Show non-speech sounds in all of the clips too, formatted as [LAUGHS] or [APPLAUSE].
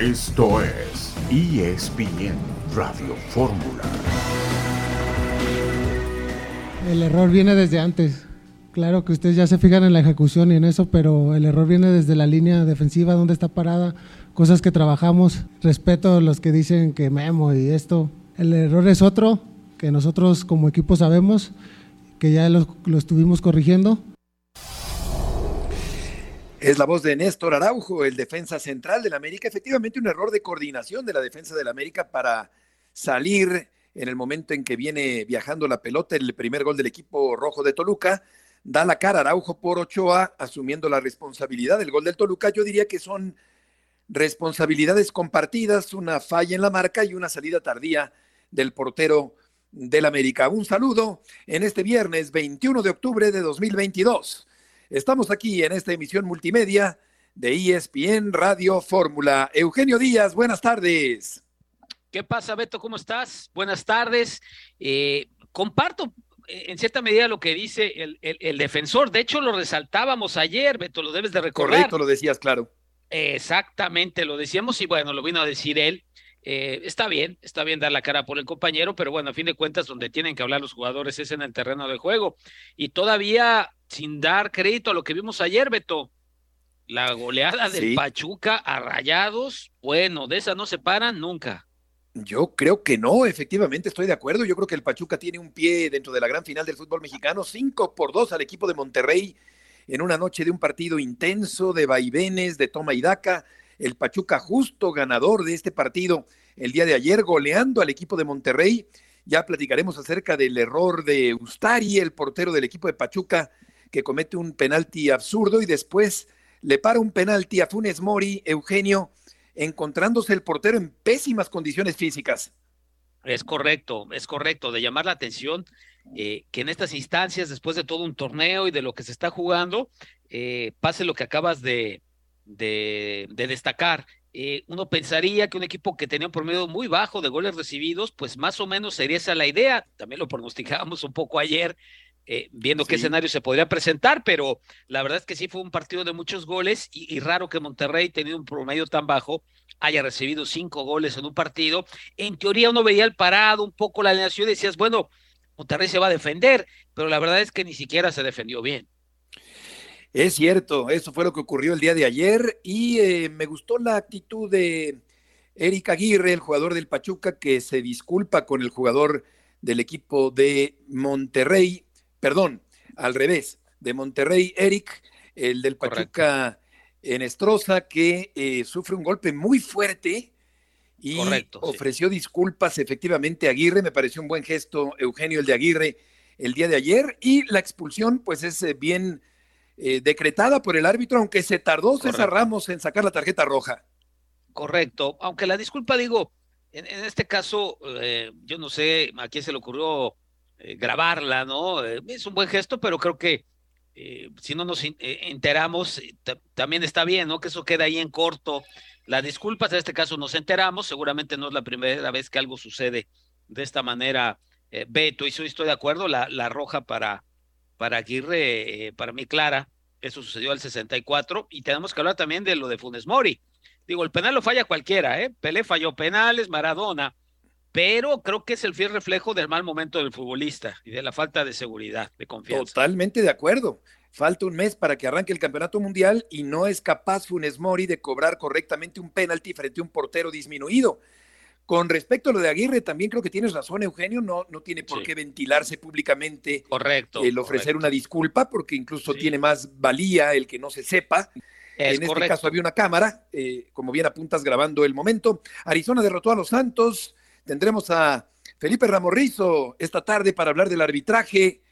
Esto es ESPN Radio Fórmula. El error viene desde antes. Claro que ustedes ya se fijan en la ejecución y en eso, pero el error viene desde la línea defensiva, donde está parada, cosas que trabajamos. Respeto a los que dicen que Memo y esto. El error es otro, que nosotros como equipo sabemos, que ya lo, lo estuvimos corrigiendo. Es la voz de Néstor Araujo, el defensa central del América. Efectivamente, un error de coordinación de la defensa del América para salir en el momento en que viene viajando la pelota, el primer gol del equipo rojo de Toluca. Da la cara Araujo por Ochoa, asumiendo la responsabilidad del gol del Toluca. Yo diría que son responsabilidades compartidas, una falla en la marca y una salida tardía del portero del América. Un saludo en este viernes 21 de octubre de 2022. Estamos aquí en esta emisión multimedia de ESPN Radio Fórmula. Eugenio Díaz, buenas tardes. ¿Qué pasa, Beto? ¿Cómo estás? Buenas tardes. Eh, comparto eh, en cierta medida lo que dice el, defensor. De hecho, lo resaltábamos ayer, Beto, lo debes de recordar. Correcto, lo decías, claro. Exactamente, lo decíamos y bueno, lo vino a decir él. Eh, está bien, está bien dar la cara por el compañero, pero bueno, a fin de cuentas, donde tienen que hablar los jugadores es en el terreno de juego. Y todavía, sin dar crédito a lo que vimos ayer, Beto, la goleada del Pachuca a rayados, bueno, de esa no se paran nunca. Yo creo que no, efectivamente estoy de acuerdo. Yo creo que el Pachuca tiene un pie dentro de la gran final del fútbol mexicano, cinco por dos al equipo de Monterrey en una noche de un partido intenso, de vaivenes, de toma y daca. El Pachuca justo ganador de este partido el día de ayer, goleando al equipo de Monterrey. Ya platicaremos acerca del error de Ustari, el portero del equipo de Pachuca, que comete un penalti absurdo y después le para un penalti a Funes Mori, Eugenio, encontrándose el portero en pésimas condiciones físicas. Es correcto, es correcto, de llamar la atención eh, que en estas instancias, después de todo un torneo y de lo que se está jugando, eh, pase lo que acabas de, de, destacar. Eh, uno pensaría que un equipo que tenía un promedio muy bajo de goles recibidos, pues más o menos sería esa la idea. También lo pronosticábamos un poco ayer, eh, viendo qué escenario se podría presentar, pero la verdad es que sí fue un partido de muchos goles y, raro que Monterrey, teniendo un promedio tan bajo, haya recibido cinco goles en un partido. En teoría uno veía el parado, un poco la alineación y decías, bueno, Monterrey se va a defender, pero la verdad es que ni siquiera se defendió bien. Es cierto, eso fue lo que ocurrió el día de ayer y eh, me gustó la actitud de Eric Aguirre, el jugador del Pachuca, que se disculpa con el jugador del equipo de Monterrey, perdón, al revés, de Monterrey, Eric, el del Pachuca en Estroza, que eh, sufre un golpe muy fuerte y ofreció disculpas efectivamente a Aguirre, me pareció un buen gesto, Eugenio, el de Aguirre, el día de ayer, y la expulsión, pues es eh, bien eh, decretada por el árbitro, aunque se tardó César Ramos en sacar la tarjeta roja. Correcto, aunque la disculpa, digo, en, este caso, yo no sé a quién se le ocurrió eh, grabarla, ¿no? es un buen gesto, pero creo que si no nos enteramos, también está bien, ¿no? Que eso queda ahí en corto. La disculpa, en este caso nos enteramos, seguramente no es la primera vez que algo sucede de esta manera. Beto, y estoy de acuerdo, la, roja para, para Aguirre, eh, para mí clara, eso sucedió al 64, y tenemos que hablar también de lo de Funes Mori. Digo, el penal lo falla cualquiera, ¿eh? Pelé falló penales, Maradona, pero creo que es el fiel reflejo del mal momento del futbolista y de la falta de seguridad, de confianza. Totalmente de acuerdo. Falta un mes para que arranque el campeonato mundial y no es capaz Funes Mori de cobrar correctamente un penalti frente a un portero disminuido. Con respecto a lo de Aguirre, también creo que tienes razón, Eugenio, no, no tiene por qué ventilarse públicamente correcto, el ofrecer una disculpa, porque incluso tiene más valía el que no se sepa. en este caso había una cámara, eh, como bien apuntas, grabando el momento. Arizona derrotó a los Santos. Tendremos a Felipe Ramorrizo esta tarde para hablar del arbitraje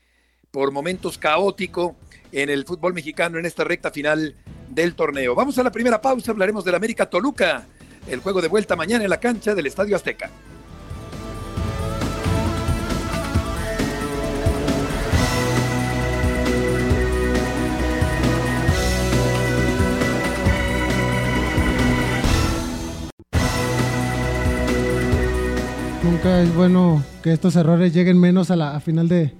por momentos caótico en el fútbol mexicano en esta recta final del torneo. Vamos a la primera pausa, hablaremos del América Toluca el juego de vuelta mañana en la cancha del Estadio Azteca. Nunca es bueno que estos errores lleguen menos a la final de,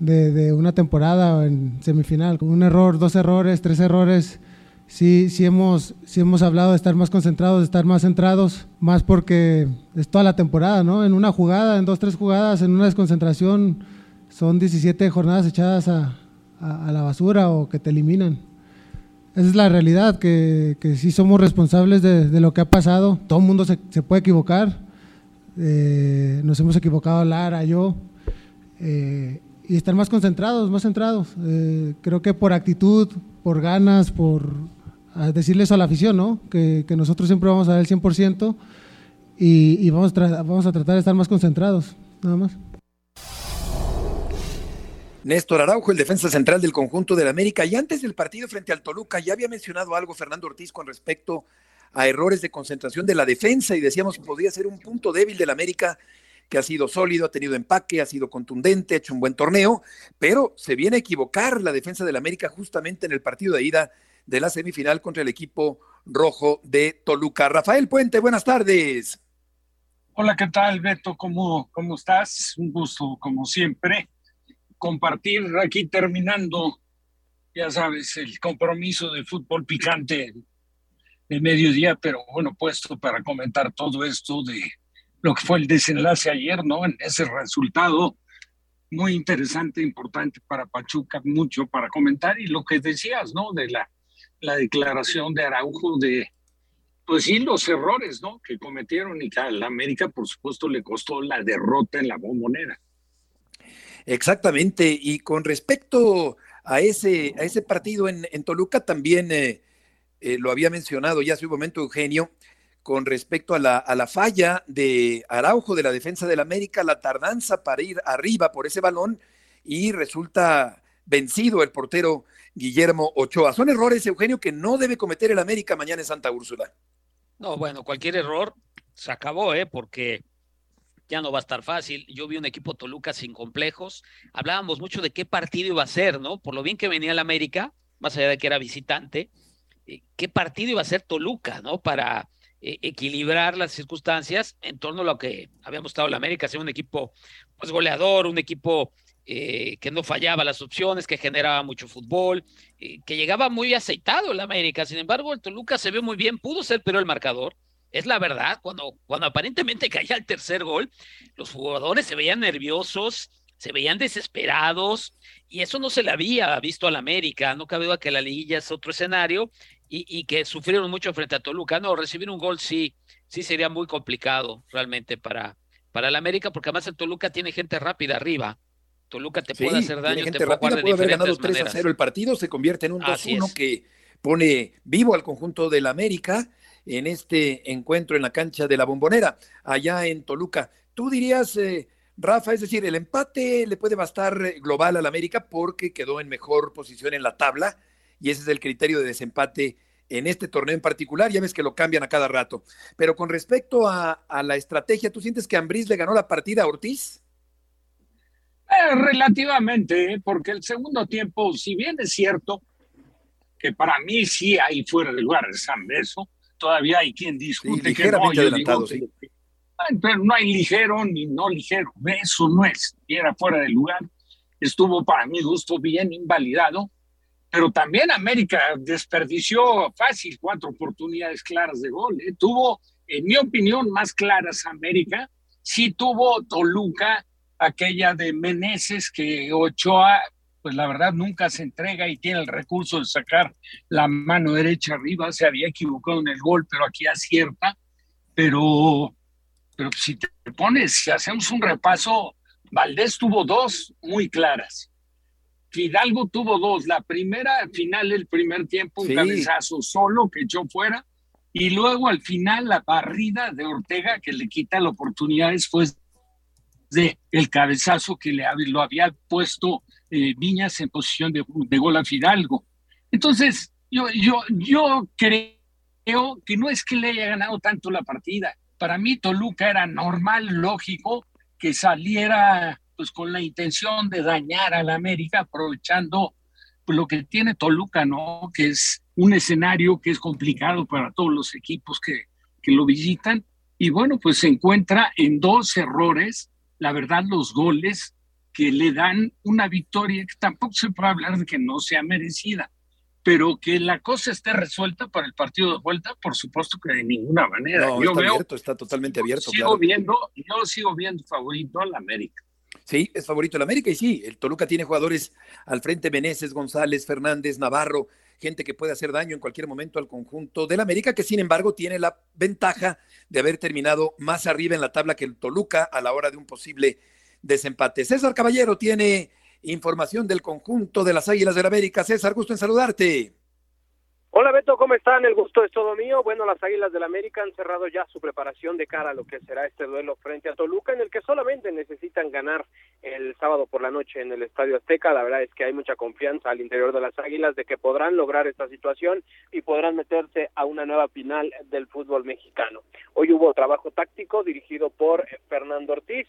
de, una temporada o en semifinal. Un error, dos errores, tres errores, sí, sí hemos, sí hemos hablado de estar más concentrados, de estar más centrados, más porque es toda la temporada, ¿no? En una jugada, en dos, tres jugadas, en una desconcentración, son 17 jornadas echadas a, la basura o que te eliminan. Esa es la realidad, que, que sí somos responsables de, lo que ha pasado. Todo el mundo se, se puede equivocar. Eh, nos hemos equivocado Lara, yo. Eh, y estar más concentrados, más centrados. Eh, creo que por actitud, por ganas, por decirle eso a la afición, ¿no? Que, nosotros siempre vamos a dar el 100% y, y vamos, vamos a tratar de estar más concentrados, nada más. Néstor Araujo, el defensa central del conjunto del América, y antes del partido frente al Toluca ya había mencionado algo Fernando Ortiz con respecto a errores de concentración de la defensa y decíamos que podría ser un punto débil del América que ha sido sólido, ha tenido empaque, ha sido contundente, ha hecho un buen torneo, pero se viene a equivocar la defensa del América justamente en el partido de ida de la semifinal contra el equipo rojo de Toluca. Rafael Puente, buenas tardes. Hola, ¿qué tal, Beto? ¿Cómo, cómo estás? Un gusto, como siempre, compartir aquí terminando, ya sabes, el compromiso de fútbol picante de mediodía, pero bueno, puesto para comentar todo esto de lo que fue el desenlace ayer, ¿no? En ese resultado muy interesante, importante para Pachuca, mucho para comentar y lo que decías, ¿no? De la, la declaración de Araujo de, pues sí, los errores, ¿no? Que cometieron y que a la América, por supuesto, le costó la derrota en la bombonera. Exactamente, y con respecto a ese, a ese partido en, en Toluca, también eh, eh, lo había mencionado ya hace un momento Eugenio, con respecto a la, a la falla de Araujo de la defensa del América, la tardanza para ir arriba por ese balón y resulta vencido el portero Guillermo Ochoa. Son errores, Eugenio, que no debe cometer el América mañana en Santa Úrsula. No, bueno, cualquier error se acabó, ¿eh? Porque ya no va a estar fácil. Yo vi un equipo Toluca sin complejos. Hablábamos mucho de qué partido iba a ser, ¿no? Por lo bien que venía el América, más allá de que era visitante, qué partido iba a ser Toluca, ¿no? Para eh, equilibrar las circunstancias en torno a lo que había mostrado la América, ser un equipo pues goleador, un equipo eh, que no fallaba las opciones, que generaba mucho fútbol, eh, que llegaba muy aceitado la América. Sin embargo, el Toluca se ve muy bien, pudo ser pero el marcador. Es la verdad, cuando, cuando aparentemente [LAUGHS] caía el tercer gol, los jugadores se veían nerviosos, se veían desesperados, y eso no se le había visto a la América. No cabe duda que la liguilla es otro escenario, y, que sufrieron mucho frente a Toluca. No, recibir un gol sí, sí sería muy complicado realmente para, para el América, porque además el Toluca tiene gente rápida arriba. Toluca te puede hacer daño, gente te puede puede haber ganado 3 a 0 el partido, se convierte en un 2-1 que pone vivo al conjunto del América en este encuentro en la cancha de la Bombonera, allá en Toluca. Tú dirías, eh, Rafa, es decir, el empate le puede bastar global al América porque quedó en mejor posición en la tabla, y ese es el criterio de desempate en este torneo en particular. Ya ves que lo cambian a cada rato. Pero con respecto a, la estrategia, ¿tú sientes que Ambriz le ganó la partida a Ortiz? Eh, relativamente, ¿eh? porque el segundo tiempo, si bien es cierto que para mí sí hay fuera de lugar de San Beso, todavía hay quien discute que no, adelantado, sí. pero no hay ligero ni no ligero, eso no es, era fuera de lugar, estuvo para mi gusto bien invalidado, pero también América desperdició fácil cuatro oportunidades claras de gol. ¿eh? Tuvo, en mi opinión, más claras América. Sí tuvo Toluca, aquella de Meneses, que Ochoa, pues la verdad nunca se entrega y tiene el recurso de sacar la mano derecha arriba. Se había equivocado en el gol, pero aquí acierta. Pero, pero si te pones, si hacemos un repaso, Valdés tuvo dos muy claras Fidalgo tuvo dos. La primera, al final del primer tiempo, un cabezazo solo que echó fuera. Y luego al final la barrida de Ortega que le quita la oportunidad después de el cabezazo que le lo había puesto eh, Viñas en posición de, de, gol a Fidalgo. Entonces, yo, yo, yo creo que no es que le haya ganado tanto la partida. Para mí Toluca era normal, lógico, que saliera pues con la intención de dañar a la América, aprovechando pues, lo que tiene Toluca, ¿no? Que es un escenario que es complicado para todos los equipos que, que lo visitan. Y bueno, pues se encuentra en dos errores, la verdad, los goles que le dan una victoria que tampoco se puede hablar de que no sea merecida. pero que la cosa esté resuelta para el partido de vuelta, por supuesto que de ninguna manera. No, yo está veo, abierto, está totalmente abierto. Sigo claro. viendo, yo sigo viendo favorito al América. Sí, es favorito el América y sí, el Toluca tiene jugadores al frente, Meneses, González, Fernández, Navarro, gente que puede hacer daño en cualquier momento al conjunto del América, que sin embargo tiene la ventaja de haber terminado más arriba en la tabla que el Toluca a la hora de un posible desempate. César Caballero tiene información del conjunto de las Águilas del América. César, gusto en saludarte. Hola Beto, ¿cómo están? El gusto es todo mío. Bueno, las Águilas del América han cerrado ya su preparación de cara a lo que será este duelo frente a Toluca, en el que solamente necesitan ganar el sábado por la noche en el Estadio Azteca. La verdad es que hay mucha confianza al interior de las Águilas de que podrán lograr esta situación y podrán meterse a una nueva final del fútbol mexicano. Hoy hubo trabajo táctico dirigido por Fernando Ortiz.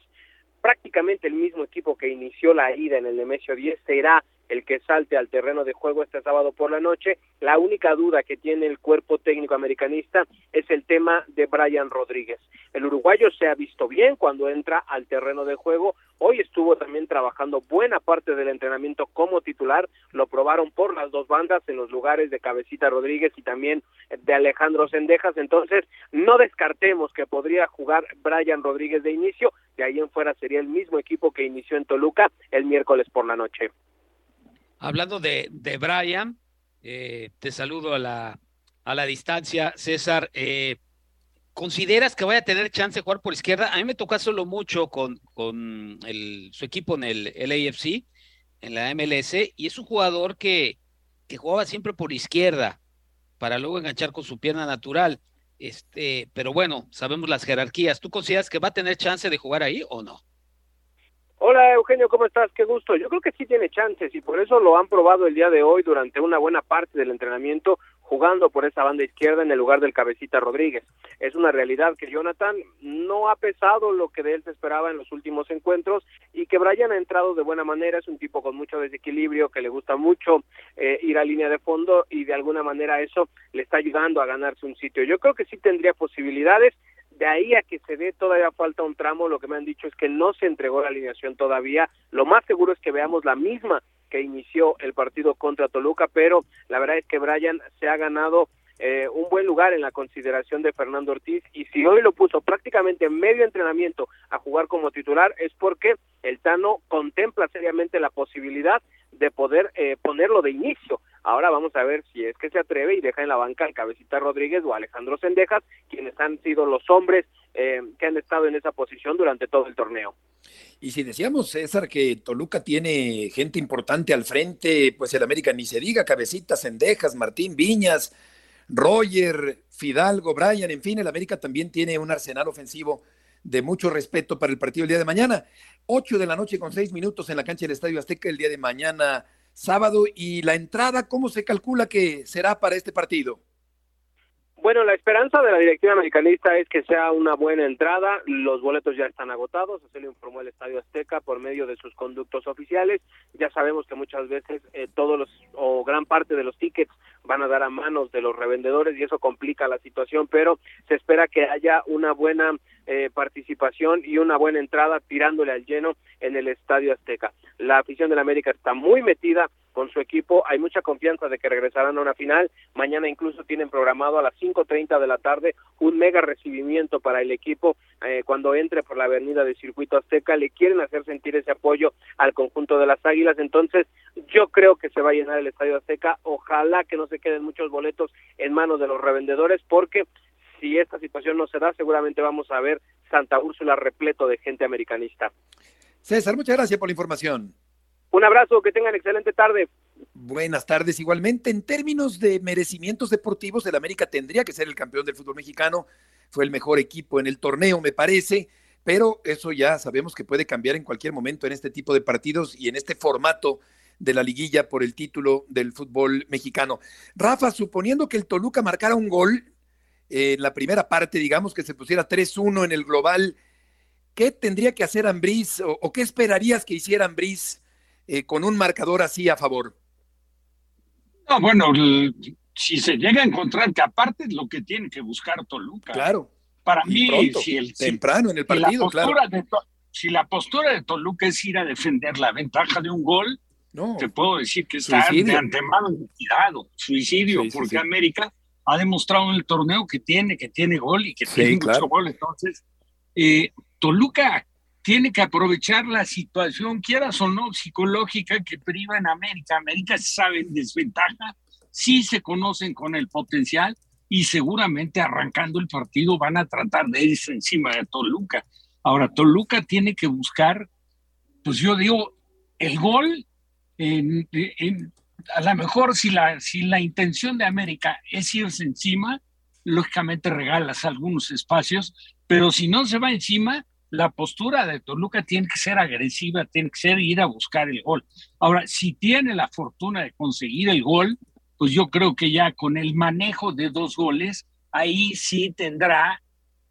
Prácticamente el mismo equipo que inició la ida en el Nemesio 10 será el que salte al terreno de juego este sábado por la noche. La única duda que tiene el cuerpo técnico americanista es el tema de Brian Rodríguez. El uruguayo se ha visto bien cuando entra al terreno de juego. Hoy estuvo también trabajando buena parte del entrenamiento como titular. Lo probaron por las dos bandas en los lugares de Cabecita Rodríguez y también de Alejandro Sendejas. Entonces, no descartemos que podría jugar Brian Rodríguez de inicio. De ahí en fuera sería el mismo equipo que inició en Toluca el miércoles por la noche. Hablando de, de Brian, eh, te saludo a la, a la distancia, César. Eh, ¿Consideras que vaya a tener chance de jugar por izquierda? A mí me tocó hacerlo mucho con, con el, su equipo en el, AFC, en la MLS, y es un jugador que, que jugaba siempre por izquierda para luego enganchar con su pierna natural. Este, pero bueno, sabemos las jerarquías. ¿Tú consideras que va a tener chance de jugar ahí o no? Hola Eugenio, ¿cómo estás? Qué gusto. Yo creo que sí tiene chances y por eso lo han probado el día de hoy durante una buena parte del entrenamiento jugando por esa banda izquierda en el lugar del cabecita Rodríguez. Es una realidad que Jonathan no ha pesado lo que de él se esperaba en los últimos encuentros y que Brian ha entrado de buena manera, es un tipo con mucho desequilibrio, que le gusta mucho eh, ir a línea de fondo y de alguna manera eso le está ayudando a ganarse un sitio. Yo creo que sí tendría posibilidades, de ahí a que se dé todavía falta un tramo, lo que me han dicho es que no se entregó la alineación todavía, lo más seguro es que veamos la misma que inició el partido contra Toluca, pero la verdad es que Brian se ha ganado eh, un buen lugar en la consideración de Fernando Ortiz y si hoy lo puso prácticamente en medio entrenamiento a jugar como titular es porque el Tano contempla seriamente la posibilidad de poder eh, ponerlo de inicio. Ahora vamos a ver si es que se atreve y deja en la banca al Cabecita Rodríguez o Alejandro Sendejas, quienes han sido los hombres eh, que han estado en esa posición durante todo el torneo. Y si decíamos, César, que Toluca tiene gente importante al frente, pues el América ni se diga, Cabecita, Sendejas, Martín Viñas, Roger, Fidalgo, Brian, en fin, el América también tiene un arsenal ofensivo de mucho respeto para el partido el día de mañana. Ocho de la noche con seis minutos en la cancha del Estadio Azteca el día de mañana, sábado. Y la entrada, ¿cómo se calcula que será para este partido? Bueno, la esperanza de la directiva americanista es que sea una buena entrada. Los boletos ya están agotados, así lo informó el Estadio Azteca por medio de sus conductos oficiales. Ya sabemos que muchas veces eh, todos los o gran parte de los tickets van a dar a manos de los revendedores y eso complica la situación, pero se espera que haya una buena eh, participación y una buena entrada tirándole al lleno en el Estadio Azteca. La afición de la América está muy metida con su equipo, hay mucha confianza de que regresarán a una final, mañana incluso tienen programado a las 5.30 de la tarde un mega recibimiento para el equipo eh, cuando entre por la avenida de Circuito Azteca, le quieren hacer sentir ese apoyo al conjunto de las Águilas, entonces yo creo que se va a llenar el Estadio Azteca, ojalá que no se queden muchos boletos en manos de los revendedores, porque si esta situación no se da, seguramente vamos a ver Santa Úrsula repleto de gente americanista. César, muchas gracias por la información. Un abrazo, que tengan excelente tarde. Buenas tardes. Igualmente, en términos de merecimientos deportivos, el América tendría que ser el campeón del fútbol mexicano. Fue el mejor equipo en el torneo, me parece, pero eso ya sabemos que puede cambiar en cualquier momento en este tipo de partidos y en este formato de la liguilla por el título del fútbol mexicano. Rafa, suponiendo que el Toluca marcara un gol en la primera parte, digamos que se pusiera 3-1 en el global, ¿qué tendría que hacer Ambriz o, o qué esperarías que hiciera Ambriz eh, con un marcador así a favor? No, bueno, si se llega a encontrar que aparte es lo que tiene que buscar Toluca. Claro. Para y mí, pronto, si el, temprano en el partido, si la claro. de si la postura de Toluca es ir a defender la ventaja de un gol, te puedo decir que está de antemano cuidado, suicidio, porque América ha demostrado en el torneo que tiene, que tiene gol y que tiene mucho gol. Entonces, eh, Toluca tiene que aprovechar la situación, quieras o no, psicológica que priva en América. América sabe en desventaja, sí se conocen con el potencial y seguramente arrancando el partido van a tratar de irse encima de Toluca. Ahora, Toluca tiene que buscar, pues yo digo, el gol, a lo mejor si la, si la intención de América es irse encima, lógicamente regalas algunos espacios, pero si no se va encima, la postura de Toluca tiene que ser agresiva, tiene que ser ir a buscar el gol. Ahora, si tiene la fortuna de conseguir el gol, pues yo creo que ya con el manejo de dos goles, ahí sí tendrá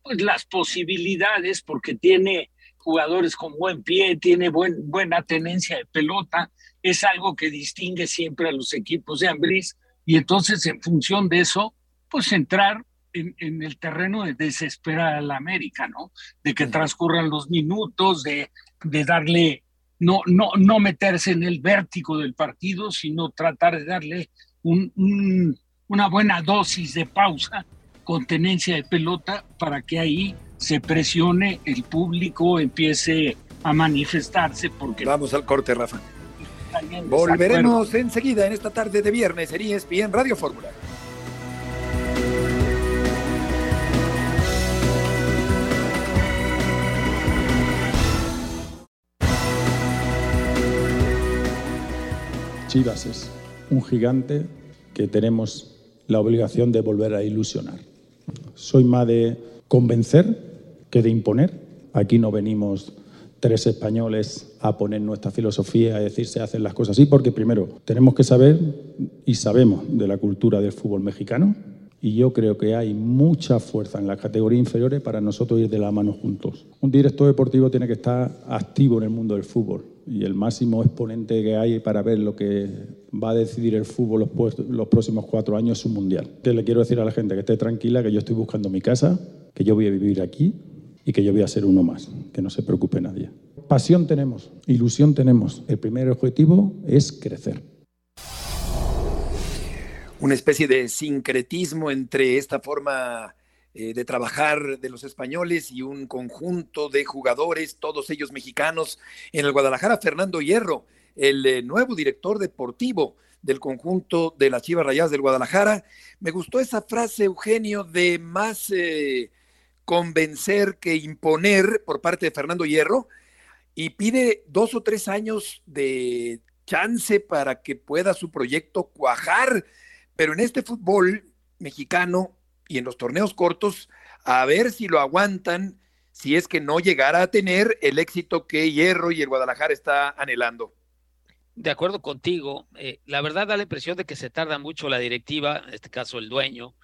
pues las posibilidades porque tiene jugadores con buen pie, tiene buen, buena tenencia de pelota, es algo que distingue siempre a los equipos de Ambris y entonces en función de eso, pues entrar en, en, el terreno de desesperar a la América, ¿no? De que transcurran los minutos, de, de darle, no, no, no meterse en el vértigo del partido, sino tratar de darle un, una buena dosis de pausa con tenencia de pelota para que ahí se presione, el público empiece a manifestarse. Porque Vamos al corte, Rafa. Volveremos enseguida en esta tarde de viernes en ESPN Radio Fórmula. Es un gigante que tenemos la obligación de volver a ilusionar. Soy más de convencer que de imponer. Aquí no venimos tres españoles a poner nuestra filosofía, a decir se hacen las cosas así, porque primero tenemos que saber y sabemos de la cultura del fútbol mexicano y yo creo que hay mucha fuerza en las categorías inferiores para nosotros ir de la mano juntos. Un director deportivo tiene que estar activo en el mundo del fútbol y el máximo exponente que hay para ver lo que va a decidir el fútbol los, próximos cuatro años es un mundial. Te le quiero decir a la gente que esté tranquila, que yo estoy buscando mi casa, que yo voy a vivir aquí y que yo voy a ser uno más, que no se preocupe nadie. Pasión tenemos, ilusión tenemos. El primer objetivo es crecer. Una especie de sincretismo entre esta forma eh, de trabajar de los españoles y un conjunto de jugadores, todos ellos mexicanos. En el Guadalajara, Fernando Hierro, el eh, nuevo director deportivo del conjunto de las Chivas Rayadas del Guadalajara. Me gustó esa frase, Eugenio, de más eh, convencer que imponer por parte de Fernando Hierro y pide dos o tres años de chance para que pueda su proyecto cuajar. Pero en este fútbol mexicano y en los torneos cortos, a ver si lo aguantan, si es que no llegara a tener el éxito que Hierro y el Guadalajara está anhelando. De acuerdo contigo, eh, la verdad da la impresión de que se tarda mucho la directiva, en este caso el dueño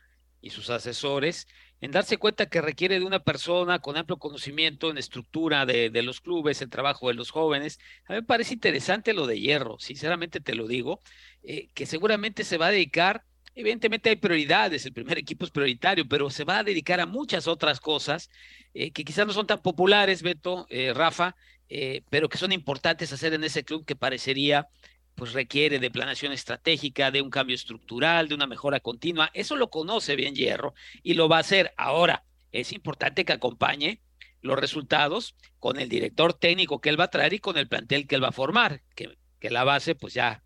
y sus asesores, en darse cuenta que requiere de una persona con amplio conocimiento en estructura de, los clubes, el trabajo de los jóvenes. A mí me parece interesante lo de Hierro, sinceramente te lo digo, eh, que seguramente se va a dedicar Evidentemente hay prioridades, el primer equipo es prioritario, pero se va a dedicar a muchas otras cosas eh, que quizás no son tan populares, Beto, eh, Rafa, eh, pero que son importantes hacer en ese club que parecería, pues requiere de planeación estratégica, de un cambio estructural, de una mejora continua. Eso lo conoce bien Hierro y lo va a hacer. Ahora, es importante que acompañe los resultados con el director técnico que él va a traer y con el plantel que él va a formar, que, que la base pues ya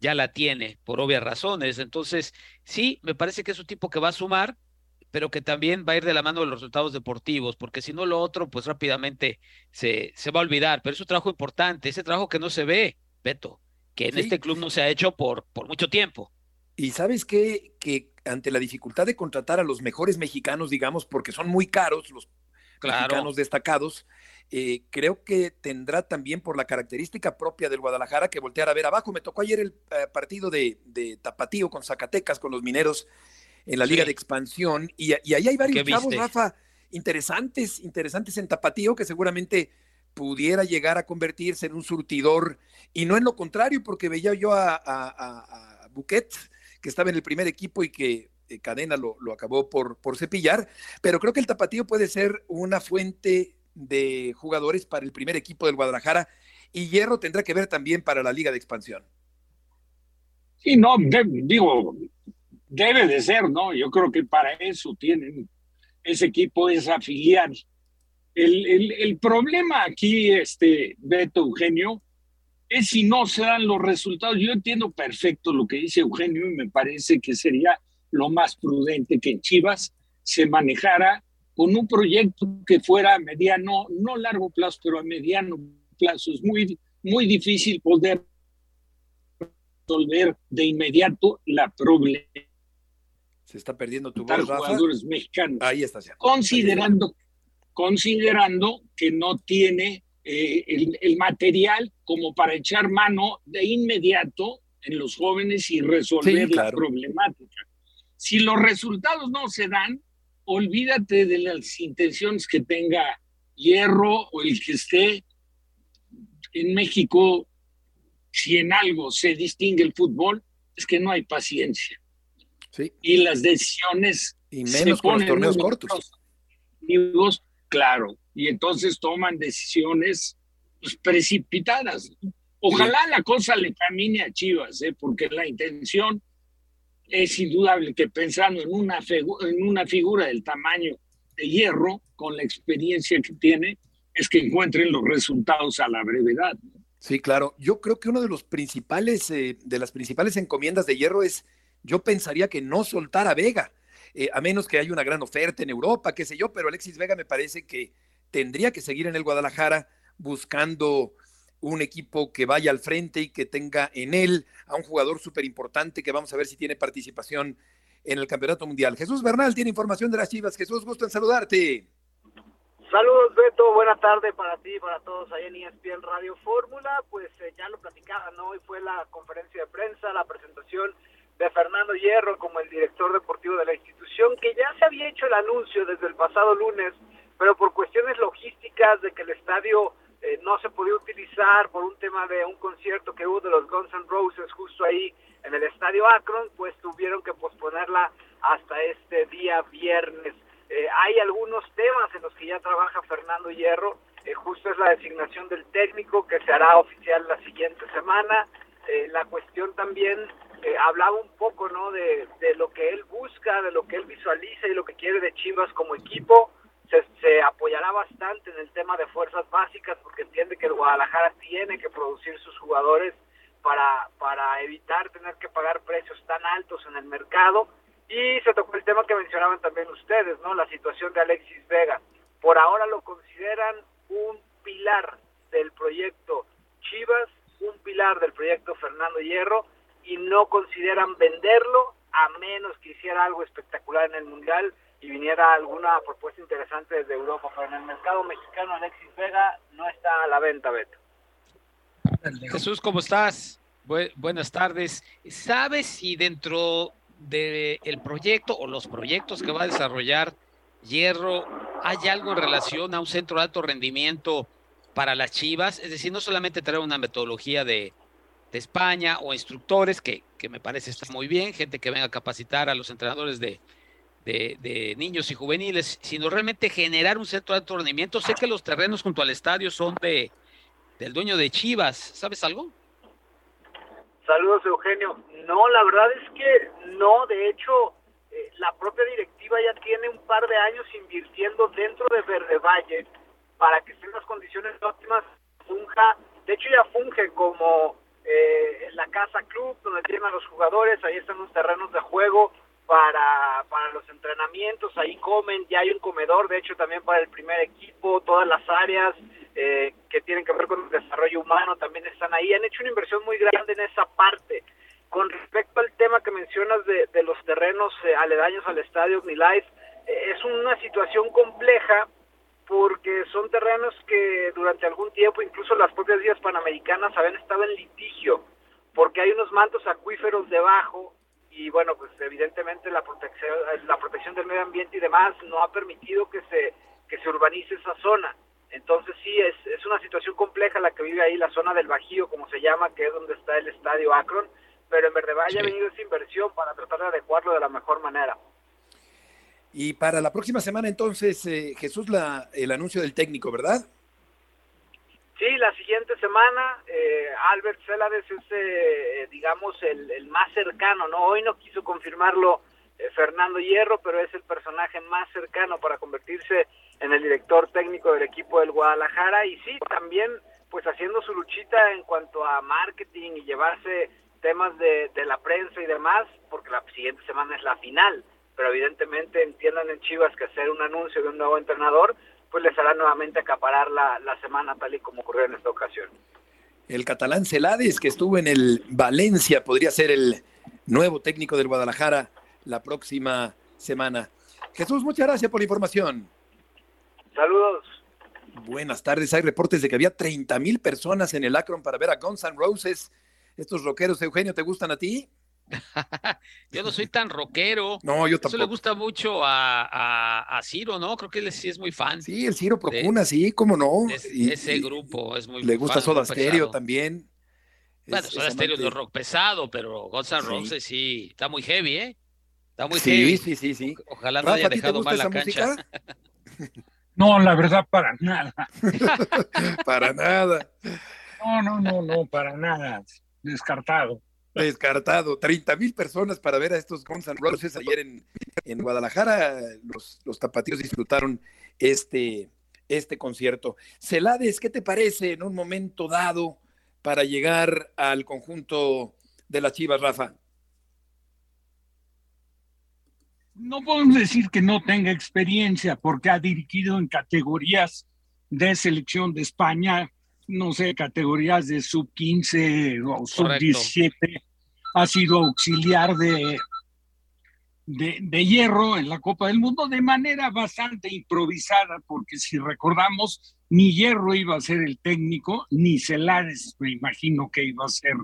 ya la tiene por obvias razones. Entonces, sí, me parece que es un tipo que va a sumar, pero que también va a ir de la mano de los resultados deportivos, porque si no lo otro, pues rápidamente se, se va a olvidar. Pero es un trabajo importante, ese trabajo que no se ve, Beto, que en este club no se ha hecho por, por mucho tiempo. Y sabes qué? que ante la dificultad de contratar a los mejores mexicanos, digamos, porque son muy caros los mexicanos destacados, eh, creo que tendrá también por la característica propia del Guadalajara que voltear a ver abajo. Me tocó ayer el eh, partido de, Tapatío con Zacatecas, con los mineros en la Liga de Expansión, y, ahí hay varios chavos, Rafa, interesantes, interesantes en Tapatío, que seguramente pudiera llegar a convertirse en un surtidor, y no en lo contrario, porque veía yo a, a, Buquet, que estaba en el primer equipo y que eh, Cadena lo, lo acabó por, por cepillar, pero creo que el Tapatío puede ser una fuente de jugadores para el primer equipo del Guadalajara y Hierro tendrá que ver también para la Liga de Expansión. Sí, no, digo, debe de ser, ¿no? Yo creo que para eso tienen, ese equipo es afiliar. El, el, el problema aquí, este, Beto Eugenio, es si no se dan los resultados. Yo entiendo perfecto lo que dice Eugenio y me parece que sería lo más prudente que en Chivas se manejara con un proyecto que fuera a mediano, no largo plazo, pero a mediano plazo. Es muy, muy difícil poder resolver de inmediato la problema. Se está perdiendo tu voz, jugadores mexicanos. Ahí está. Considerando, considerando que no tiene eh, el, material como para echar mano de inmediato en los jóvenes y resolver la problemática. Si los resultados no se dan, olvídate de las intenciones que tenga Hierro o el que esté en México. Si en algo se distingue el fútbol, es que no hay paciencia. Sí. Y las decisiones. Y menos con los torneos cortos. Claro, y entonces toman decisiones pues, precipitadas. Ojalá la cosa le camine a Chivas, ¿eh? porque la intención es indudable que pensando en una, en una figura del tamaño de hierro, con la experiencia que tiene, es que encuentren los resultados a la brevedad. Sí, claro. Yo creo que uno de los principales, eh, de las principales encomiendas de hierro es, yo pensaría que no soltar a Vega. Eh, a menos que haya una gran oferta en Europa, qué sé yo, pero Alexis Vega me parece que tendría que seguir en el Guadalajara buscando un equipo que vaya al frente y que tenga en él a un jugador súper importante que vamos a ver si tiene participación en el Campeonato Mundial. Jesús Bernal tiene información de las Chivas. Jesús, gusto en saludarte. Saludos Beto, buena tarde para ti y para todos ahí en ESPN Radio Fórmula. Pues eh, ya lo platicaba, ¿no? Hoy fue la conferencia de prensa, la presentación de Fernando Hierro como el director deportivo de la institución, que ya se había hecho el anuncio desde el pasado lunes, pero por cuestiones logísticas de que el estadio eh, no se podía utilizar por un tema de un concierto que hubo de los Guns N' Roses justo ahí en el estadio Akron, pues tuvieron que posponerla hasta este día viernes. Eh, hay algunos temas en los que ya trabaja Fernando Hierro, eh, justo es la designación del técnico que se hará oficial la siguiente semana, la cuestión también eh, hablaba un poco ¿no? De, lo que él busca, de lo que él visualiza y lo que quiere de Chivas como equipo. Se, se, apoyará bastante en el tema de fuerzas básicas porque entiende que el Guadalajara tiene que producir sus jugadores para, para evitar tener que pagar precios tan altos en el mercado. Y se tocó el tema que mencionaban también ustedes, ¿no? La situación de Alexis Vega. Por ahora lo consideran un pilar del proyecto Chivas, un pilar del proyecto Fernando Hierro y no consideran venderlo a menos que hiciera algo espectacular en el Mundial y viniera alguna propuesta interesante desde Europa. Pero en el mercado mexicano Alexis Vega no está a la venta, Beto. Jesús, ¿cómo estás? buenas tardes. ¿Sabes si dentro del el proyecto o los proyectos que va a desarrollar Hierro hay algo en relación a un centro de alto rendimiento para las Chivas? Es decir, no solamente traer una metodología de, de España o instructores, que, que, me parece está muy bien, gente que venga a capacitar a los entrenadores de, de, niños y juveniles, sino realmente generar un centro de alto. Sé que los terrenos junto al estadio son de del dueño de Chivas, ¿sabes algo? Saludos Eugenio. No, la verdad es que no, de hecho, eh, la propia directiva ya tiene un par de años invirtiendo dentro de Verde Valle para que estén las condiciones óptimas, funja, de hecho ya funge como eh, la casa club donde tienen a los jugadores, ahí están los terrenos de juego para, para los entrenamientos, ahí comen, ya hay un comedor, de hecho también para el primer equipo, todas las áreas eh, que tienen que ver con el desarrollo humano también están ahí, han hecho una inversión muy grande en esa parte. Con respecto al tema que mencionas de, de los terrenos eh, aledaños al estadio OmniLife, eh, es una situación compleja porque son terrenos que durante algún tiempo, incluso las propias vías panamericanas, habían estado en litigio, porque hay unos mantos acuíferos debajo y bueno, pues evidentemente la protección, la protección del medio ambiente y demás no ha permitido que se, que se urbanice esa zona. Entonces sí, es, es una situación compleja la que vive ahí, la zona del Bajío, como se llama, que es donde está el estadio Akron, pero en Verde Valle ha venido esa inversión para tratar de adecuarlo de la mejor manera. Y para la próxima semana entonces, eh, Jesús, la, el anuncio del técnico, ¿verdad? Sí, la siguiente semana, eh, Albert Celades es, eh, digamos, el, más cercano, ¿no? Hoy no quiso confirmarlo eh, Fernando Hierro, pero es el personaje más cercano para convertirse en el director técnico del equipo del Guadalajara y sí, también pues haciendo su luchita en cuanto a marketing y llevarse temas de, de la prensa y demás, porque la siguiente semana es la final, pero evidentemente entiendan en Chivas que hacer un anuncio de un nuevo entrenador pues les hará nuevamente acaparar la, la semana tal y como ocurrió en esta ocasión. El catalán Celades, que estuvo en el Valencia, podría ser el nuevo técnico del Guadalajara la próxima semana. Jesús, muchas gracias por la información. Saludos. Buenas tardes. Hay reportes de que había 30 mil personas en el Akron para ver a Guns N' Roses. Estos rockeros, Eugenio, ¿te gustan a ti? [LAUGHS] yo no soy tan rockero. No, yo tampoco. Eso le gusta mucho a, a, a, Ciro, ¿no? Creo que él sí es muy fan. Sí, el Ciro Procuna, sí, cómo no. ese grupo es muy Le gusta Soda Stereo también. Bueno, Soda Stereo es de rock pesado, pero Guns N' Roses sí. está muy heavy, ¿eh? Está muy sí, heavy. Sí, sí, sí. Ojalá no haya dejado mal la cancha. [LAUGHS] no, la verdad, para nada. [LAUGHS] para nada. No, no, no, no, para nada. Descartado descartado. 30 mil personas para ver a estos Guns N' Roses ayer en, en Guadalajara. Los, los, tapatíos disfrutaron este, este concierto. Celades, ¿qué te parece en un momento dado para llegar al conjunto de las Chivas, Rafa? No podemos decir que no tenga experiencia porque ha dirigido en categorías de selección de España, no sé, categorías de sub 15 o sub 17 ha sido auxiliar de, de, hierro en la Copa del Mundo de manera bastante improvisada, porque si recordamos, ni Hierro iba a ser el técnico, ni Celares me imagino que iba a ser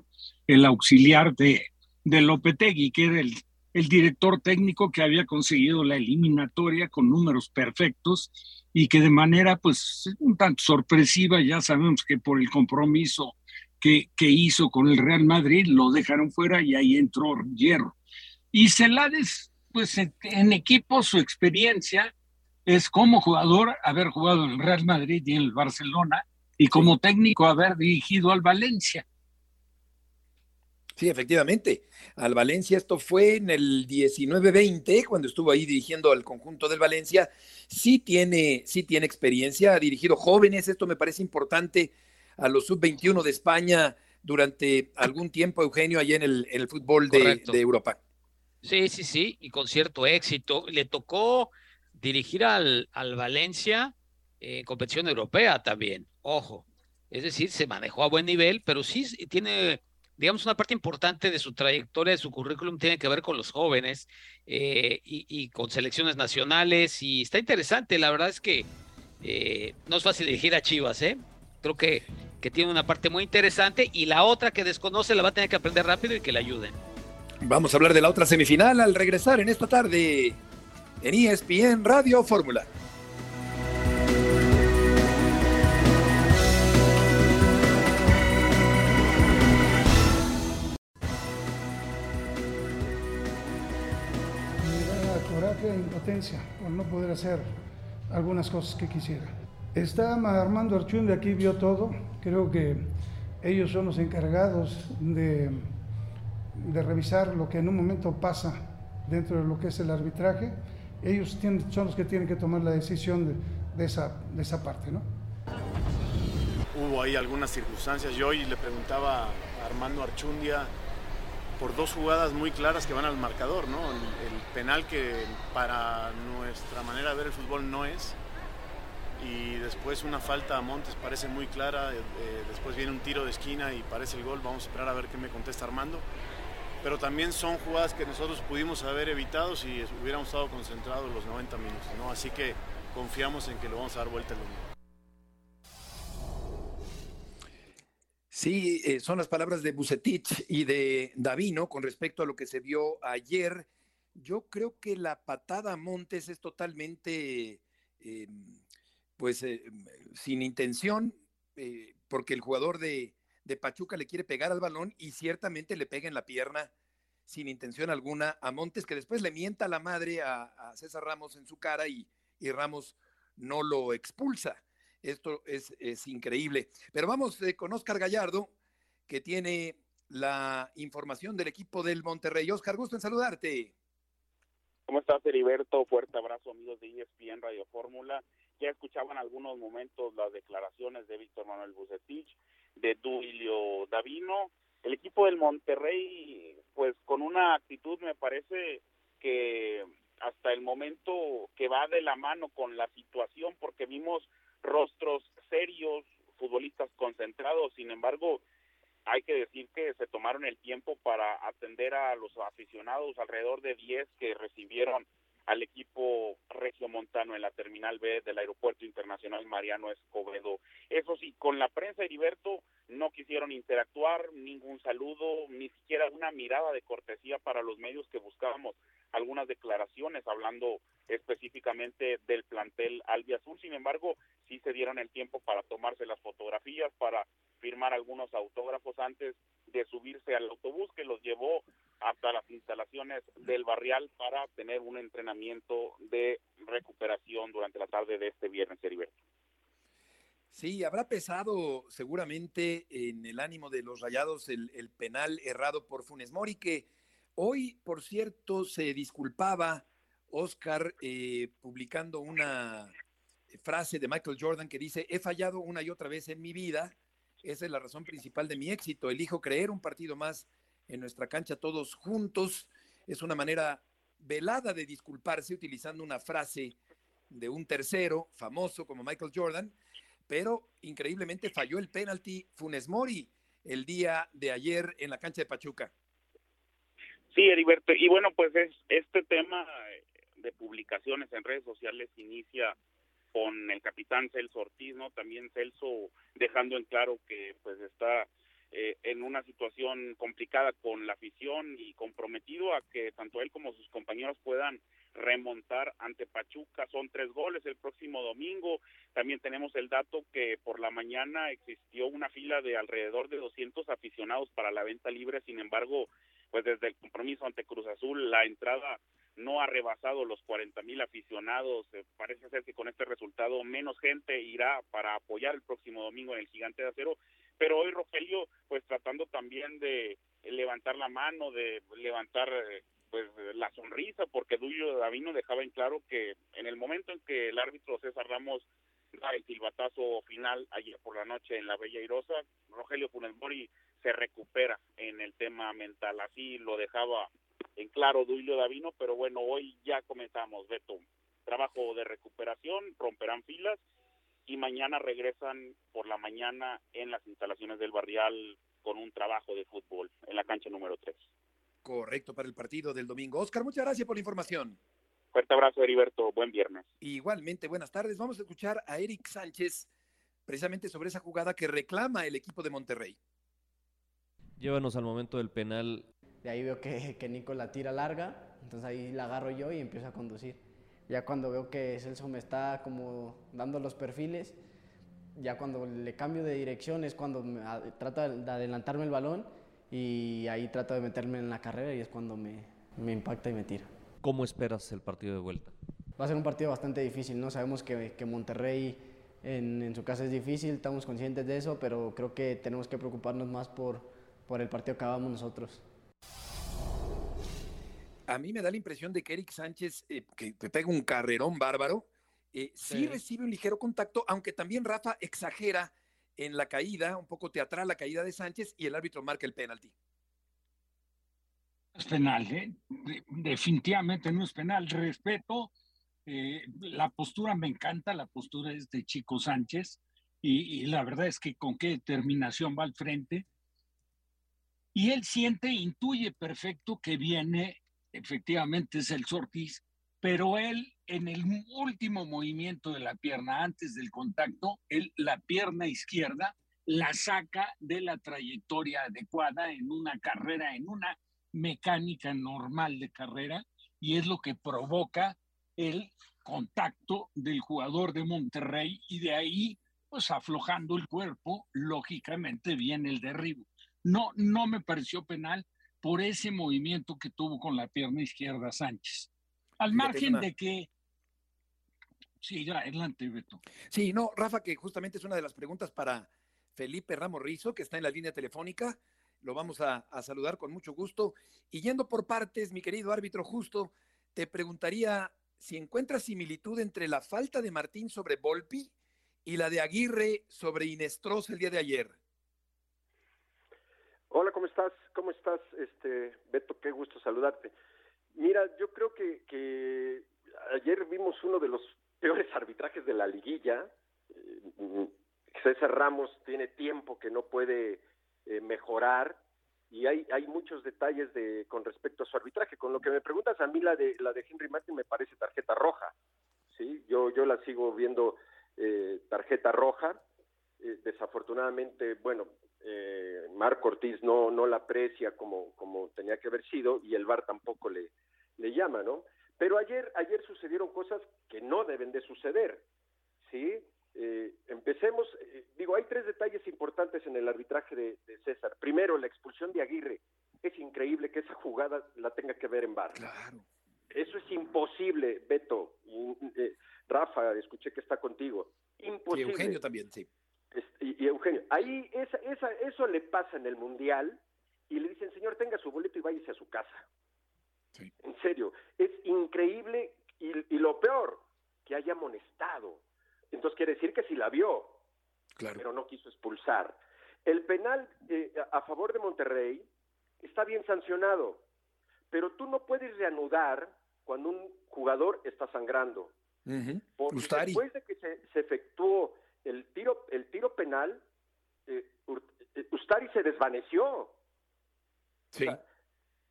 el auxiliar de, de Lopetegui, que era el, el director técnico que había conseguido la eliminatoria con números perfectos y que de manera pues un tanto sorpresiva, ya sabemos que por el compromiso que, hizo con el Real Madrid, lo dejaron fuera y ahí entró Hierro. Y Celades, pues en, equipo su experiencia es como jugador haber jugado en el Real Madrid y en el Barcelona y como técnico haber dirigido al Valencia. Sí, efectivamente. Al Valencia, esto fue en el 19-20, cuando estuvo ahí dirigiendo al conjunto del Valencia. Sí tiene, sí tiene experiencia, ha dirigido jóvenes, esto me parece importante a los sub-21 de España durante algún tiempo, Eugenio, allá en el, el fútbol de, Europa. Sí, sí, sí, y con cierto éxito. Le tocó dirigir al, al Valencia en competición europea también, ojo. Es decir, se manejó a buen nivel, pero sí tiene, digamos, una parte importante de su trayectoria, de su currículum, tiene que ver con los jóvenes eh, y, con selecciones nacionales. Y está interesante, la verdad es que eh, no es fácil dirigir a Chivas, ¿eh? Creo que, que tiene una parte muy interesante y la otra que desconoce la va a tener que aprender rápido y que le ayuden. Vamos a hablar de la otra semifinal al regresar en esta tarde en ESPN Radio Fórmula. Impotencia por no poder hacer algunas cosas que quisiera. Está Armando de aquí, vio todo. Creo que ellos son los encargados de, de, revisar lo que en un momento pasa dentro de lo que es el arbitraje. Ellos son los que tienen que tomar la decisión de, esa, de esa parte, ¿no? Hubo ahí algunas circunstancias. Yo hoy le preguntaba a Armando Archundia por dos jugadas muy claras que van al marcador, ¿no? el penal que para nuestra manera de ver el fútbol no es y después una falta a Montes parece muy clara, eh, eh, después viene un tiro de esquina y parece el gol, vamos a esperar a ver qué me contesta Armando. Pero también son jugadas que nosotros pudimos haber evitado si hubiéramos estado concentrados los 90 minutos. Así que confiamos en que lo vamos a dar vuelta el domingo. Sí, eh, son las palabras de Bucetich y de Davino con respecto a lo que se vio ayer. Yo creo que la patada a Montes es totalmente em, pues eh, sin intención, eh, porque el jugador de, Pachuca le quiere pegar al balón y ciertamente le pega en la pierna sin intención alguna a Montes, que después le mienta a la madre a, César Ramos en su cara y, Ramos no lo expulsa. Esto es, es increíble. Pero vamos eh, con Oscar Gallardo, que tiene la información del equipo del Monterrey. Oscar, gusto en saludarte. ¿Cómo estás, Heriberto? Fuerte abrazo, amigos de ESPN Radio Fórmula. Ya escuchaban algunos momentos las declaraciones de Víctor Manuel Bucetich, de Duilio Davino. El equipo del Monterrey, pues con una actitud, me parece que hasta el momento que va de la mano con la situación, porque vimos rostros serios, futbolistas concentrados, sin embargo, hay que decir que se tomaron el tiempo para atender a los aficionados, alrededor de 10 que recibieron al equipo regiomontano en la terminal B del Aeropuerto Internacional Mariano Escobedo. Eso sí, con la prensa Heriberto no quisieron interactuar, ningún saludo, ni siquiera una mirada de cortesía para los medios que buscábamos algunas declaraciones hablando específicamente del plantel albiazul. Sin embargo, sí se dieron el tiempo para tomarse las fotografías, para firmar algunos autógrafos antes de subirse al autobús que los llevó hasta las instalaciones del barrial para tener un entrenamiento de recuperación durante la tarde de este viernes, Heriberto. Sí, habrá pesado seguramente en el ánimo de los rayados el, penal errado por Funes Mori, que hoy, por cierto, se disculpaba Oscar eh, publicando una frase de Michael Jordan que dice, he fallado una y otra vez en mi vida, esa es la razón principal de mi éxito, elijo creer un partido más en nuestra cancha todos juntos, es una manera velada de disculparse utilizando una frase de un tercero famoso como Michael Jordan, pero increíblemente falló el penalti Funes Mori el día de ayer en la cancha de Pachuca. Sí, Heriberto, y bueno, pues es este tema de publicaciones en redes sociales inicia con el capitán Celso Ortiz, ¿no? También Celso dejando en claro que pues está eh, en una situación complicada con la afición y comprometido a que tanto él como sus compañeros puedan remontar ante Pachuca. Son tres goles el próximo domingo. También tenemos el dato que por la mañana existió una fila de alrededor de 200 aficionados para la venta libre. Sin embargo, pues desde el compromiso ante Cruz Azul, la entrada no ha rebasado los 40 mil aficionados. Eh, parece ser que con este resultado menos gente irá para apoyar el próximo domingo en el Gigante de Acero. Pero hoy Rogelio, pues tratando también de levantar la mano, de levantar eh, pues la sonrisa, porque Duyo Davino dejaba en claro que en el momento en que el árbitro César Ramos da el silbatazo final ayer por la noche en la Bella Irosa, Rogelio Funes se recupera en el tema mental. Así lo dejaba en claro Duilio Davino, pero bueno, hoy ya comenzamos, Beto. Trabajo de recuperación, romperán filas y mañana regresan por la mañana en las instalaciones del barrial con un trabajo de fútbol en la cancha número 3. Correcto para el partido del domingo. Oscar, muchas gracias por la información. Fuerte abrazo, Heriberto. Buen viernes. Igualmente, buenas tardes. Vamos a escuchar a Eric Sánchez precisamente sobre esa jugada que reclama el equipo de Monterrey. Llévanos al momento del penal de ahí veo que, que Nico la tira larga, entonces ahí la agarro yo y empiezo a conducir. Ya cuando veo que Celso me está como dando los perfiles, ya cuando le cambio de dirección es cuando me, trato de adelantarme el balón y ahí trato de meterme en la carrera y es cuando me, me impacta y me tira. ¿Cómo esperas el partido de vuelta? Va a ser un partido bastante difícil, ¿no? Sabemos que, que Monterrey en, en, su casa es difícil, estamos conscientes de eso, pero creo que tenemos que preocuparnos más por, por el partido que hagamos nosotros a mí me da la impresión de que Eric Sánchez, eh, que, pega un carrerón bárbaro, eh, sí. recibe un ligero contacto, aunque también Rafa exagera en la caída, un poco teatral la caída de Sánchez y el árbitro marca el penalti. Es penal, ¿eh? definitivamente no es penal. Respeto, eh, la postura me encanta, la postura es de Chico Sánchez y, y la verdad es que con qué determinación va al frente. Y él siente, intuye perfecto que viene efectivamente es el Ortiz, pero él en el último movimiento de la pierna antes del contacto, él la pierna izquierda la saca de la trayectoria adecuada en una carrera, en una mecánica normal de carrera, y es lo que provoca el contacto del jugador de Monterrey y de ahí, pues aflojando el cuerpo, lógicamente viene el derribo. No, no me pareció penal, por ese movimiento que tuvo con la pierna izquierda Sánchez. Al margen de que Sí, ya, adelante, Beto. Sí, no, Rafa, que justamente es una de las preguntas para Felipe Ramos Rizo, que está en la línea telefónica. Lo vamos a, a saludar con mucho gusto. Y yendo por partes, mi querido árbitro justo, te preguntaría si encuentras similitud entre la falta de Martín sobre Volpi y la de Aguirre sobre Inestros el día de ayer. Hola, ¿cómo estás? ¿Cómo estás, este Beto? Qué gusto saludarte. Mira, yo creo que, que ayer vimos uno de los peores [LAUGHS] arbitrajes de la liguilla. Eh, César Ramos tiene tiempo que no puede eh, mejorar y hay, hay muchos detalles de con respecto a su arbitraje. Con lo que me preguntas a mí la de la de Henry Martin me parece tarjeta roja. Sí, yo yo la sigo viendo eh, tarjeta roja. Eh, desafortunadamente, bueno, eh, Marco Ortiz no no la aprecia como como tenía que haber sido y el VAR tampoco le le llama, ¿no? Pero ayer ayer sucedieron cosas que no deben de suceder. ¿Sí? Eh, empecemos, eh, digo, hay tres detalles importantes en el arbitraje de, de, César. Primero, la expulsión de Aguirre. Es increíble que esa jugada la tenga que ver en bar. Claro. Eso es imposible, Beto. Y, eh, Rafa, escuché que está contigo. Imposible. Y Eugenio también, sí. Y, y Eugenio. Ahí esa, esa, eso le pasa en el Mundial y le dicen, señor, tenga su boleto y váyase a su casa. Sí. En serio, es increíble y, y lo peor, que haya amonestado entonces quiere decir que sí la vio, claro. pero no quiso expulsar. El penal eh, a favor de Monterrey está bien sancionado, pero tú no puedes reanudar cuando un jugador está sangrando. Uh -huh. Porque Ustari. después de que se, se, efectuó el tiro, el tiro penal, eh, Ustari se desvaneció. Sí. O sea,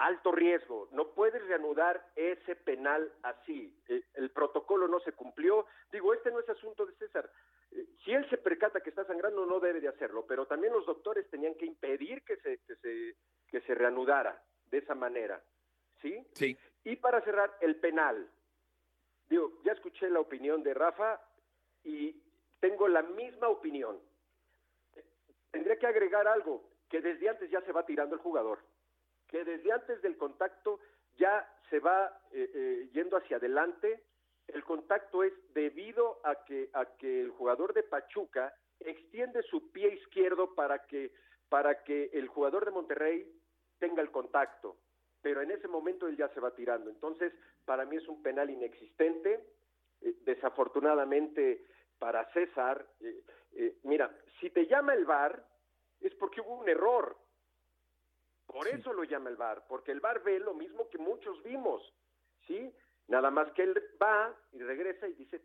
alto riesgo, no puedes reanudar ese penal así. Eh, el protocolo no se cumplió. Digo, este no es asunto de César. Eh, si él se percata que está sangrando, no debe de hacerlo, pero también los doctores tenían que impedir que se, que se, que se reanudara de esa manera. ¿Sí? Sí. Y para cerrar, el penal. Digo, ya escuché la opinión de Rafa y tengo la misma opinión. Tendría que agregar algo, que desde antes ya se va tirando el jugador que desde antes del contacto ya se va eh, eh, yendo hacia adelante. El contacto es debido a que, el jugador de Pachuca extiende su pie izquierdo para que, para que el jugador de Monterrey tenga el contacto. Pero en ese momento él ya se va tirando. Entonces, para mí es un penal inexistente. Eh, desafortunadamente para César, mira, si te llama el VAR es porque hubo un error por sí. eso lo llama el VAR, porque el VAR ve lo mismo que muchos vimos, ¿sí? Nada más que él va y regresa y dice,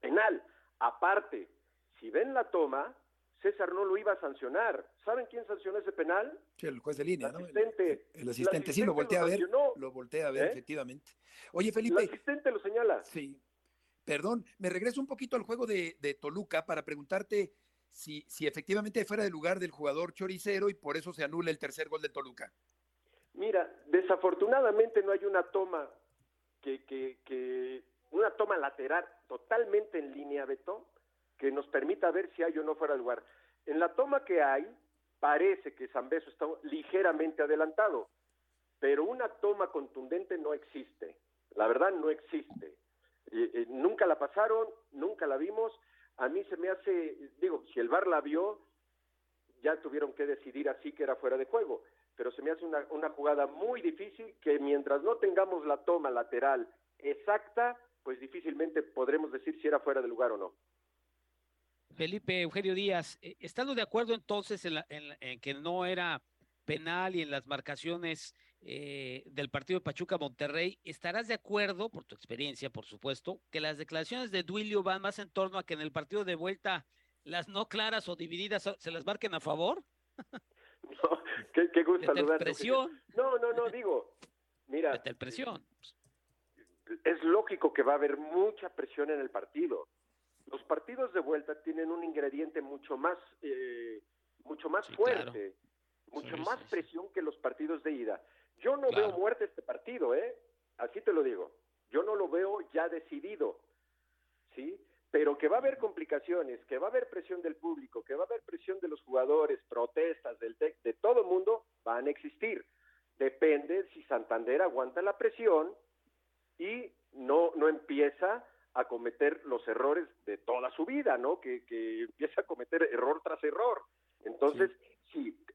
penal. Aparte, si ven la toma, César no lo iba a sancionar. ¿Saben quién sancionó ese penal? Sí, el juez de línea, el ¿no? El, el, asistente, el, asistente, sí, lo voltea lo a ver. Sancionó. Lo voltea a ver, ¿Eh? efectivamente. Oye, Felipe. El asistente lo señala. Sí. Perdón, me regreso un poquito al juego de, Toluca para preguntarte si, si efectivamente fuera de lugar del jugador choricero y por eso se anula el tercer gol de Toluca. Mira, desafortunadamente no hay una toma que, que, que una toma lateral totalmente en línea, Beto, que nos permita ver si hay o no fuera de lugar. En la toma que hay, parece que Zambeso está ligeramente adelantado, pero una toma contundente no existe. La verdad no existe. Eh, eh, nunca la pasaron, nunca la vimos a mí se me hace, digo, si el VAR la vio, ya tuvieron que decidir así que era fuera de juego, pero se me hace una, una jugada muy difícil que mientras no tengamos la toma lateral exacta, pues difícilmente podremos decir si era fuera de lugar o no. Felipe Eugenio Díaz, eh, estando de acuerdo entonces en, la, en, en que no era penal y en las marcaciones eh, del partido de Pachuca Monterrey, ¿estarás de acuerdo, por tu experiencia, por supuesto, que las declaraciones de Duilio van más en torno a que en el partido de vuelta las no claras o divididas se las marquen a favor? No, [LAUGHS] qué, qué gusto. No, no, no, digo, mira. Presión. Es lógico que va a haber mucha presión en el partido. Los partidos de vuelta tienen un ingrediente mucho más, eh, mucho más Sí, fuerte. claro. mucho Sí, más sí. presión que los partidos de ida. Yo no Claro. veo muerte este partido, ¿eh? Así te lo digo. Yo no lo veo ya decidido, ¿sí? Pero que va a haber complicaciones, que va a haber presión del público, que va a haber presión de los jugadores, protestas del TEC, de todo el mundo, van a existir. Depende si Santander aguanta la presión y no, no empieza a cometer los errores de toda su vida, ¿no? Que, que empieza a cometer error tras error. Entonces, sí.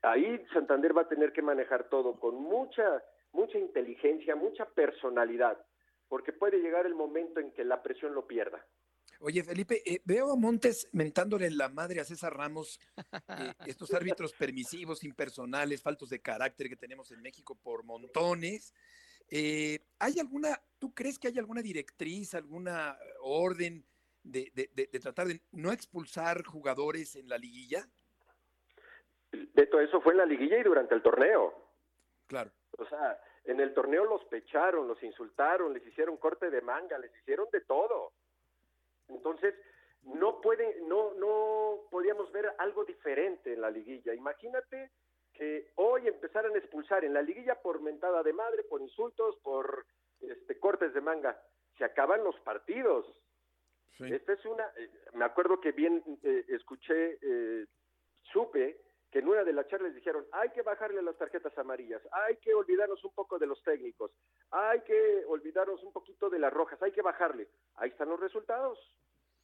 Ahí Santander va a tener que manejar todo con mucha, mucha inteligencia, mucha personalidad, porque puede llegar el momento en que la presión lo pierda. Oye, Felipe, eh, veo a Montes mentándole la madre a César Ramos, eh, [LAUGHS] estos árbitros permisivos, impersonales, faltos de carácter que tenemos en México por montones. Eh, ¿Hay alguna, tú crees que hay alguna directriz, alguna orden de, de, tratar de no expulsar jugadores en la liguilla? Beto, eso fue en la liguilla y durante el torneo. Claro. O sea, en el torneo los pecharon, los insultaron, les hicieron corte de manga, les hicieron de todo. Entonces, no pueden, no, no podíamos ver algo diferente en la liguilla. Imagínate que hoy empezaran a expulsar en la liguilla por mentada de madre, por insultos, por este, cortes de manga. Se acaban los partidos. Esta es una, eh, me acuerdo que bien eh, escuché, eh, supe que en una de las charlas dijeron, hay que bajarle las tarjetas amarillas, hay que olvidarnos un poco de los técnicos, hay que olvidarnos un poquito de las rojas, hay que bajarle. Ahí están los resultados.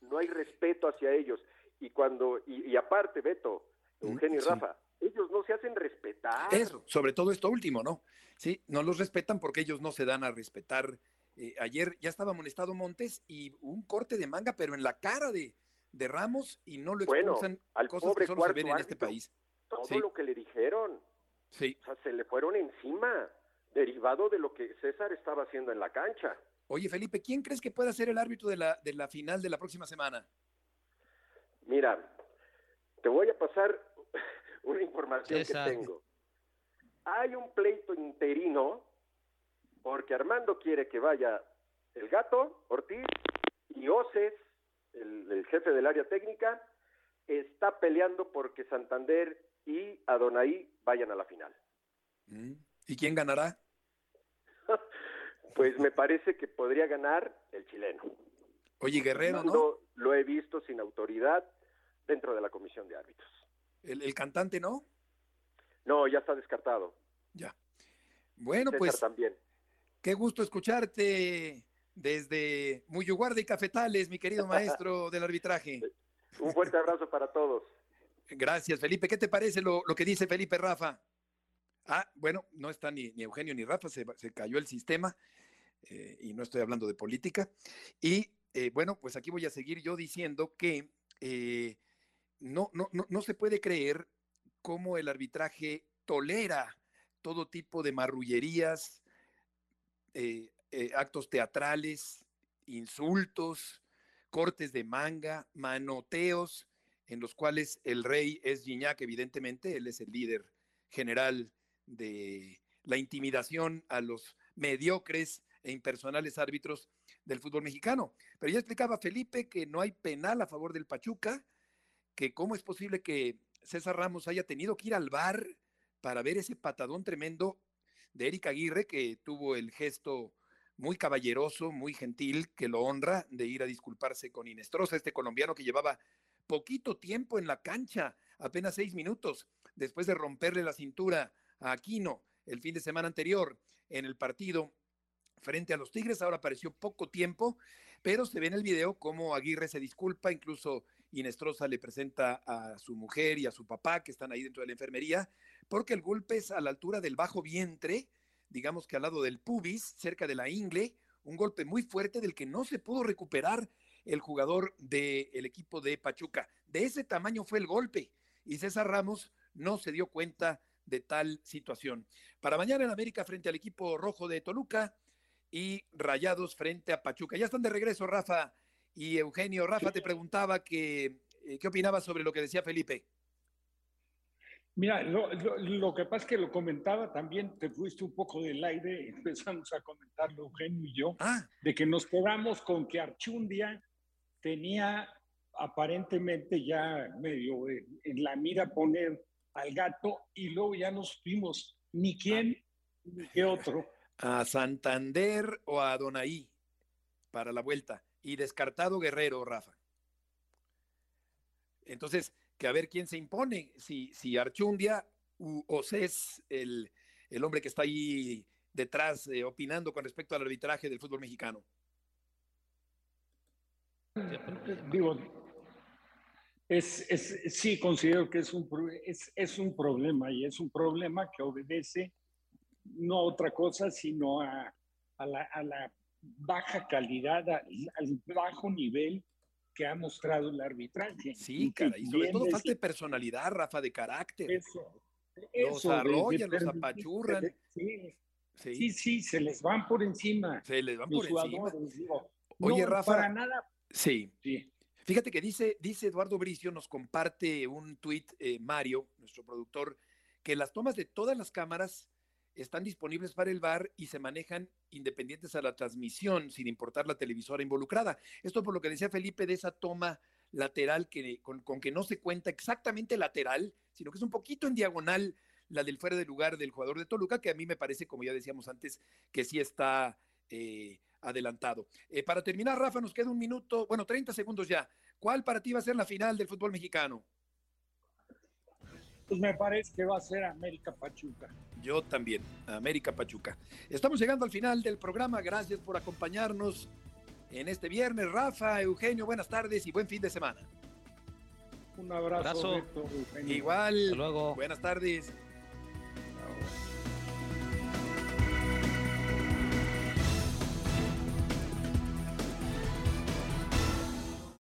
No hay respeto hacia ellos. Y cuando, y, aparte, Beto, Eugenio y Rafa, ellos no se hacen respetar. Eso, sobre todo esto último, ¿no? Sí, no los respetan porque ellos no se dan a respetar. Eh, ayer ya estaba amonestado Montes y un corte de manga, pero en la cara de, de Ramos y no lo expulsan, al cosas pobre que solo se ven en este país. Todo lo que le dijeron. Sí. O sea, se le fueron encima, derivado de lo que César estaba haciendo en la cancha. Oye, Felipe, ¿quién crees que pueda ser el árbitro de la, de la final de la próxima semana? Mira, te voy a pasar [LAUGHS] una información que tengo. Hay un pleito interino porque Armando quiere que vaya el gato, Ortiz, y Oces, el, jefe del área técnica, está peleando porque Santander y Adonai vayan a la final. Mm. ¿Y quién ganará? [LAUGHS] pues me parece que podría ganar el chileno. Oye, Guerrero, ¿no? Lo he visto sin autoridad dentro de la comisión de árbitros. ¿El, cantante no? No, ya está descartado. Ya. Bueno, pues. también. Qué gusto escucharte desde Muyuguarda y Cafetales, mi querido maestro del arbitraje. [LAUGHS] Un fuerte abrazo para todos. Gracias, Felipe. ¿Qué te parece lo, que dice Felipe Rafa? Ah, bueno, no está ni, ni Eugenio ni Rafa, se, cayó el sistema eh, y no estoy hablando de política. Y eh, bueno, pues aquí voy a seguir yo diciendo que eh, no, no, no, no se puede creer cómo el arbitraje tolera todo tipo de marrullerías, actos teatrales, insultos, cortes de manga, manoteos, en los cuales el rey es Gignac, evidentemente, él es el líder general de la intimidación a los mediocres e impersonales árbitros del fútbol mexicano. Pero ya explicaba Felipe que no hay penal a favor del Pachuca, que cómo es posible que César Ramos haya tenido que ir al bar para ver ese patadón tremendo de Erika Aguirre, que tuvo el gesto muy caballeroso, muy gentil, que lo honra de ir a disculparse con Inestrosa, este colombiano que llevaba poquito tiempo en la cancha, apenas seis minutos, después de romperle la cintura a Aquino el fin de semana anterior en el partido frente a los Tigres. Ahora apareció poco tiempo, pero se ve en el video cómo Aguirre se disculpa, incluso Inestrosa le presenta a su mujer y a su papá que están ahí dentro de la enfermería, porque el golpe es a la altura del bajo vientre, digamos que al lado del pubis, cerca de la ingle, un golpe muy fuerte del que no se pudo recuperar el jugador del equipo de Pachuca. De ese tamaño fue el golpe y César Ramos no se dio cuenta de tal situación. Para mañana en América frente al equipo rojo de Toluca y Rayados frente a Pachuca. Ya están de regreso Rafa y Eugenio. Rafa te preguntaba que, eh, qué opinabas sobre lo que decía Felipe. Mira, lo, que pasa es que lo comentaba también, te fuiste un poco del aire, [LAUGHS] empezamos a comentarlo Eugenio y yo, ah. de que nos quedamos con que Archundia tenía aparentemente ya medio en la mira poner al gato y luego ya nos supimos ni quién ni qué otro. A Santander o a Donaí para la vuelta. Y descartado Guerrero, Rafa. Entonces, que a ver quién se impone, si, si Archundia u Océs, el, el hombre que está ahí detrás eh, opinando con respecto al arbitraje del fútbol mexicano. Digo, es, es, sí, considero que es un, es, es un problema y es un problema que obedece no a otra cosa, sino a, a, la, a la, baja calidad, al bajo nivel que ha mostrado el arbitraje. Sí, cara, y sobre todo falta de personalidad, Rafa, de carácter. Eso, los arrollan, los apachurran. Sí, sí, sí, se les van por encima. Se les van por encima. Oye, Rafa. Para nada. Sí. sí. Fíjate que dice, dice Eduardo Bricio, nos comparte un tuit, eh, Mario, nuestro productor, que las tomas de todas las cámaras están disponibles para el VAR y se manejan independientes a la transmisión, sin importar la televisora involucrada. Esto por lo que decía Felipe de esa toma lateral que, con, que no se cuenta exactamente lateral, sino que es un poquito en diagonal la del fuera de lugar del jugador de Toluca, que a mí me parece, como ya decíamos antes, que sí está eh, adelantado. Eh, para terminar, Rafa, nos queda un minuto, bueno, 30 segundos ya. ¿Cuál para ti va a ser la final del fútbol mexicano? Pues me parece que va a ser América Pachuca. Yo también, América Pachuca. Estamos llegando al final del programa. Gracias por acompañarnos en este viernes. Rafa, Eugenio, buenas tardes y buen fin de semana. Un abrazo. Igual. luego. Buenas tardes.